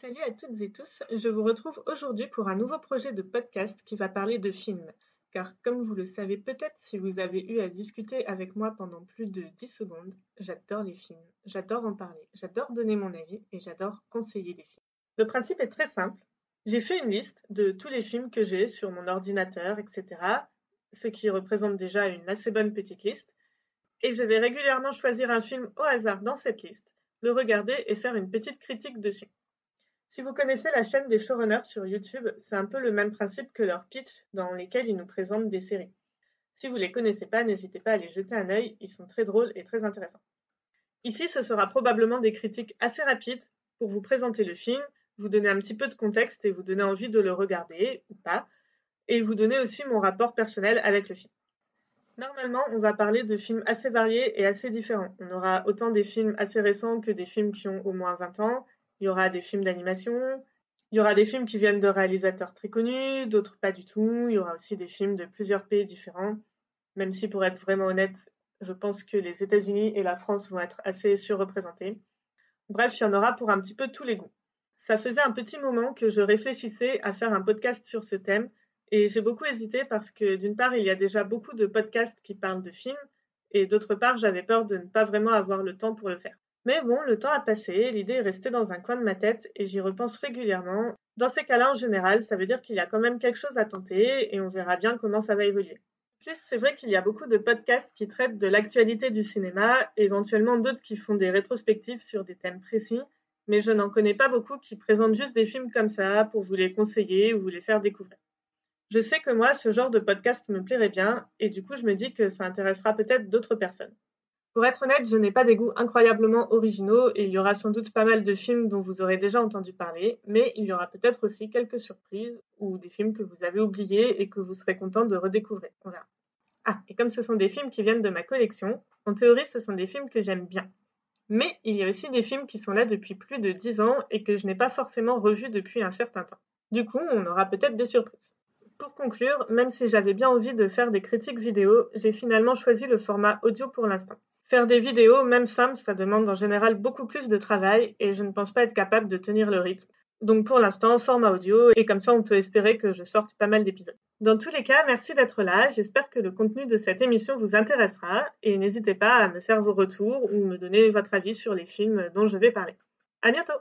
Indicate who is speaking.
Speaker 1: Salut à toutes et tous, je vous retrouve aujourd'hui pour un nouveau projet de podcast qui va parler de films. Car comme vous le savez peut-être si vous avez eu à discuter avec moi pendant plus de 10 secondes, j'adore les films, j'adore en parler, j'adore donner mon avis et j'adore conseiller des films. Le principe est très simple, j'ai fait une liste de tous les films que j'ai sur mon ordinateur, etc. Ce qui représente déjà une assez bonne petite liste. Et je vais régulièrement choisir un film au hasard dans cette liste, le regarder et faire une petite critique dessus. Si vous connaissez la chaîne des showrunners sur YouTube, c'est un peu le même principe que leur pitch dans lesquels ils nous présentent des séries. Si vous ne les connaissez pas, n'hésitez pas à les jeter un œil, ils sont très drôles et très intéressants. Ici, ce sera probablement des critiques assez rapides pour vous présenter le film, vous donner un petit peu de contexte et vous donner envie de le regarder ou pas, et vous donner aussi mon rapport personnel avec le film. Normalement, on va parler de films assez variés et assez différents. On aura autant des films assez récents que des films qui ont au moins 20 ans, il y aura des films d'animation, il y aura des films qui viennent de réalisateurs très connus, d'autres pas du tout. Il y aura aussi des films de plusieurs pays différents, même si pour être vraiment honnête, je pense que les États-Unis et la France vont être assez surreprésentés. Bref, il y en aura pour un petit peu tous les goûts. Ça faisait un petit moment que je réfléchissais à faire un podcast sur ce thème et j'ai beaucoup hésité parce que d'une part, il y a déjà beaucoup de podcasts qui parlent de films et d'autre part, j'avais peur de ne pas vraiment avoir le temps pour le faire. Mais bon, le temps a passé, l'idée est restée dans un coin de ma tête et j'y repense régulièrement. Dans ces cas-là, en général, ça veut dire qu'il y a quand même quelque chose à tenter et on verra bien comment ça va évoluer. Plus, c'est vrai qu'il y a beaucoup de podcasts qui traitent de l'actualité du cinéma, éventuellement d'autres qui font des rétrospectives sur des thèmes précis, mais je n'en connais pas beaucoup qui présentent juste des films comme ça pour vous les conseiller ou vous les faire découvrir. Je sais que moi, ce genre de podcast me plairait bien, et du coup, je me dis que ça intéressera peut-être d'autres personnes. Pour être honnête, je n'ai pas des goûts incroyablement originaux et il y aura sans doute pas mal de films dont vous aurez déjà entendu parler, mais il y aura peut-être aussi quelques surprises ou des films que vous avez oubliés et que vous serez content de redécouvrir. Ah, et comme ce sont des films qui viennent de ma collection, en théorie, ce sont des films que j'aime bien. Mais il y a aussi des films qui sont là depuis plus de 10 ans et que je n'ai pas forcément revus depuis un certain temps. Du coup, on aura peut-être des surprises. Pour conclure, même si j'avais bien envie de faire des critiques vidéo, j'ai finalement choisi le format audio pour l'instant. Faire des vidéos, même simples, ça demande en général beaucoup plus de travail et je ne pense pas être capable de tenir le rythme. Donc pour l'instant, format audio et comme ça on peut espérer que je sorte pas mal d'épisodes. Dans tous les cas, merci d'être là. J'espère que le contenu de cette émission vous intéressera et n'hésitez pas à me faire vos retours ou me donner votre avis sur les films dont je vais parler. À bientôt!